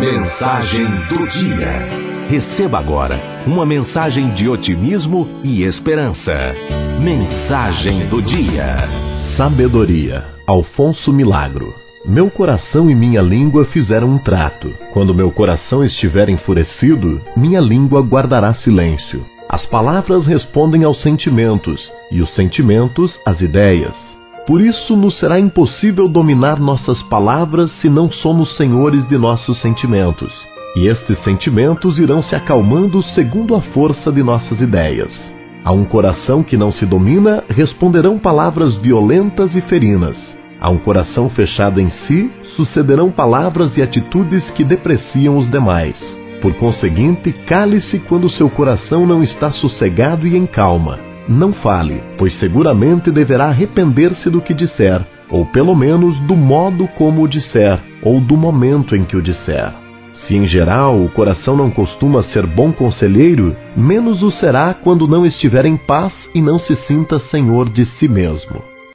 Mensagem do Dia. Receba agora uma mensagem de otimismo e esperança. Mensagem do Dia. Sabedoria. Alfonso Milagro. Meu coração e minha língua fizeram um trato. Quando meu coração estiver enfurecido, minha língua guardará silêncio. As palavras respondem aos sentimentos, e os sentimentos às ideias. Por isso nos será impossível dominar nossas palavras se não somos senhores de nossos sentimentos. E estes sentimentos irão se acalmando segundo a força de nossas ideias. A um coração que não se domina responderão palavras violentas e ferinas. A um coração fechado em si sucederão palavras e atitudes que depreciam os demais. Por conseguinte, cale-se quando seu coração não está sossegado e em calma. Não fale, pois seguramente deverá arrepender-se do que disser, ou pelo menos do modo como o disser, ou do momento em que o disser. Se em geral o coração não costuma ser bom conselheiro, menos o será quando não estiver em paz e não se sinta senhor de si mesmo.